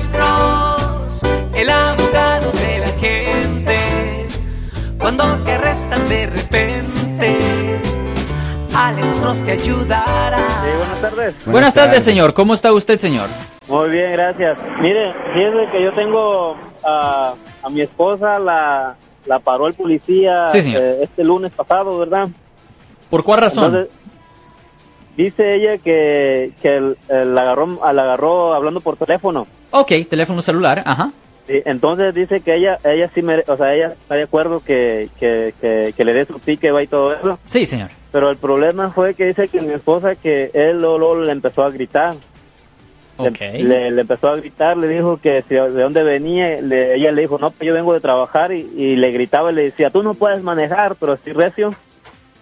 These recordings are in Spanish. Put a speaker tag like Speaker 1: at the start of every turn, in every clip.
Speaker 1: Alex Cross, el abogado de la gente. Cuando te arrestan de repente, Alex Cross te ayudará.
Speaker 2: Sí, buenas tardes.
Speaker 3: Buenas, tardes, señor. ¿Cómo está usted, señor?
Speaker 2: Muy bien, gracias. Mire, fíjese que yo tengo a, a mi esposa, la, la paró el policía
Speaker 3: Sí, señor.
Speaker 2: eh, este lunes pasado, ¿verdad?
Speaker 3: ¿Por cuál razón?
Speaker 2: Entonces, dice ella que, que el- el la agarró, la agarró hablando por teléfono.
Speaker 3: Ok, teléfono celular, ajá.
Speaker 2: Sí, entonces dice que ella ella sí mere- o sea, ella está de acuerdo que, que, que, que le dé su ticket va y todo eso.
Speaker 3: Sí, señor.
Speaker 2: Pero el problema fue que dice que mi esposa que él luego le empezó a gritar. Le-
Speaker 3: Ok.
Speaker 2: Le, le empezó a gritar, le dijo que si, de dónde venía, le- ella le dijo, no, pues yo vengo de trabajar y, y le gritaba y le decía, tú no puedes manejar, pero estoy recio.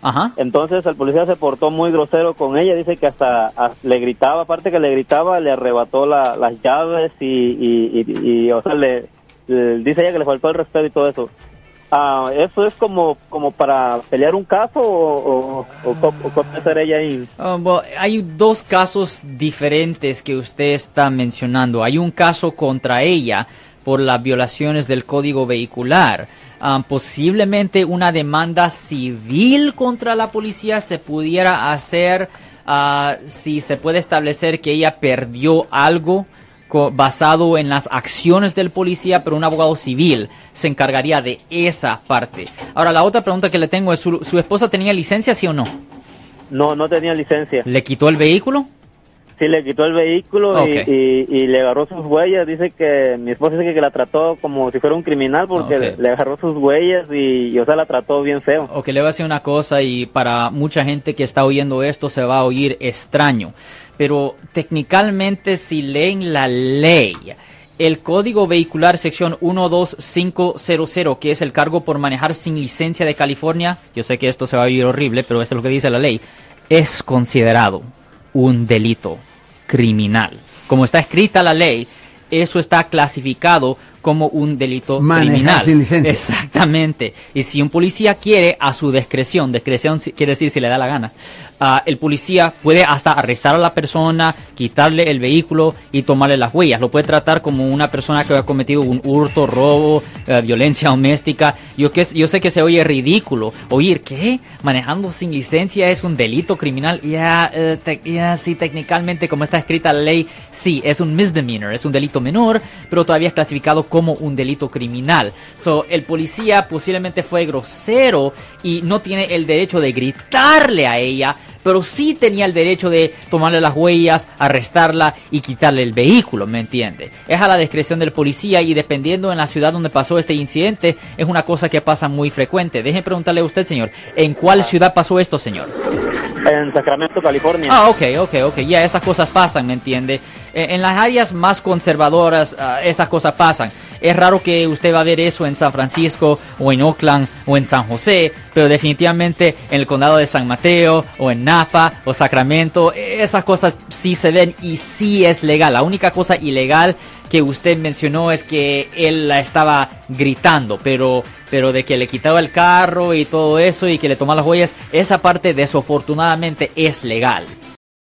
Speaker 3: Ajá.
Speaker 2: Entonces el policía se portó muy grosero con ella, dice que hasta, hasta le gritaba, aparte que le gritaba, le arrebató la- las llaves y, y, y- y, o sea, le, le- dice ella que le faltó el respeto y todo eso. Ah, ¿Eso es como, como para pelear un caso o, o, o, cómo ella ahí?
Speaker 3: Ah, hay dos casos diferentes que usted está mencionando. Hay un caso contra ella por las violaciones del código vehicular. Ah, posiblemente una demanda civil contra la policía se pudiera hacer ah, si se puede establecer que ella perdió algo basado en las acciones del policía, pero un abogado civil se encargaría de esa parte. Ahora, la otra pregunta que le tengo es, ¿su, su esposa tenía licencia, sí o no?
Speaker 2: No, no tenía licencia.
Speaker 3: ¿Le quitó el vehículo?
Speaker 2: Sí, le quitó el vehículo y- y, y le agarró sus huellas. Dice que mi esposa dice que la trató como si fuera un criminal porque le, le agarró sus huellas y, y, o sea, la trató bien feo.
Speaker 3: Ok, le voy a decir una cosa y para mucha gente que está oyendo esto se va a oír extraño, pero técnicamente si leen la ley, el Código Vehicular sección 12500, que es el cargo por manejar sin licencia de California, yo sé que esto se va a oír horrible, pero esto es lo que dice la ley, es considerado un delito criminal. Como está escrita la ley, eso está clasificado como un delito
Speaker 4: Manejar
Speaker 3: criminal.
Speaker 4: sin licencia.
Speaker 3: Exactamente. Y si un policía quiere, a su discreción, discreción quiere decir si le da la gana, ah, el policía puede hasta arrestar a la persona, quitarle el vehículo y tomarle las huellas. Lo puede tratar como una persona que ha cometido un hurto, robo, eh, violencia doméstica. Yo, que, yo sé que se oye ridículo oír que manejando sin licencia es un delito criminal. Ya, eh, tec- ya, sí, técnicamente, como está escrita la ley, sí, es un misdemeanor, es un delito menor, pero todavía es clasificado como un delito criminal. So, el policía posiblemente fue grosero y no tiene el derecho de gritarle a ella, pero sí tenía el derecho de tomarle las huellas, arrestarla y quitarle el vehículo, ¿me entiende? Es a la discreción del policía y dependiendo en la ciudad donde pasó este incidente, es una cosa que pasa muy frecuente. Déjeme preguntarle a usted, señor, ¿en cuál ciudad pasó esto, señor?
Speaker 2: En Sacramento, California.
Speaker 3: Ah, ok, ok, ok. Ya esas cosas pasan, ¿me entiende? Eh, En las áreas más conservadoras, ah, esas cosas pasan. Es raro que usted va a ver eso en San Francisco o en Oakland o en San José, pero definitivamente en el condado de San Mateo o en Napa o Sacramento, eh, esas cosas sí se ven y sí es legal. La única cosa ilegal que usted mencionó es que él la estaba gritando, pero, pero de que le quitaba el carro y todo eso y que le tomaba las huellas, esa parte desafortunadamente es legal.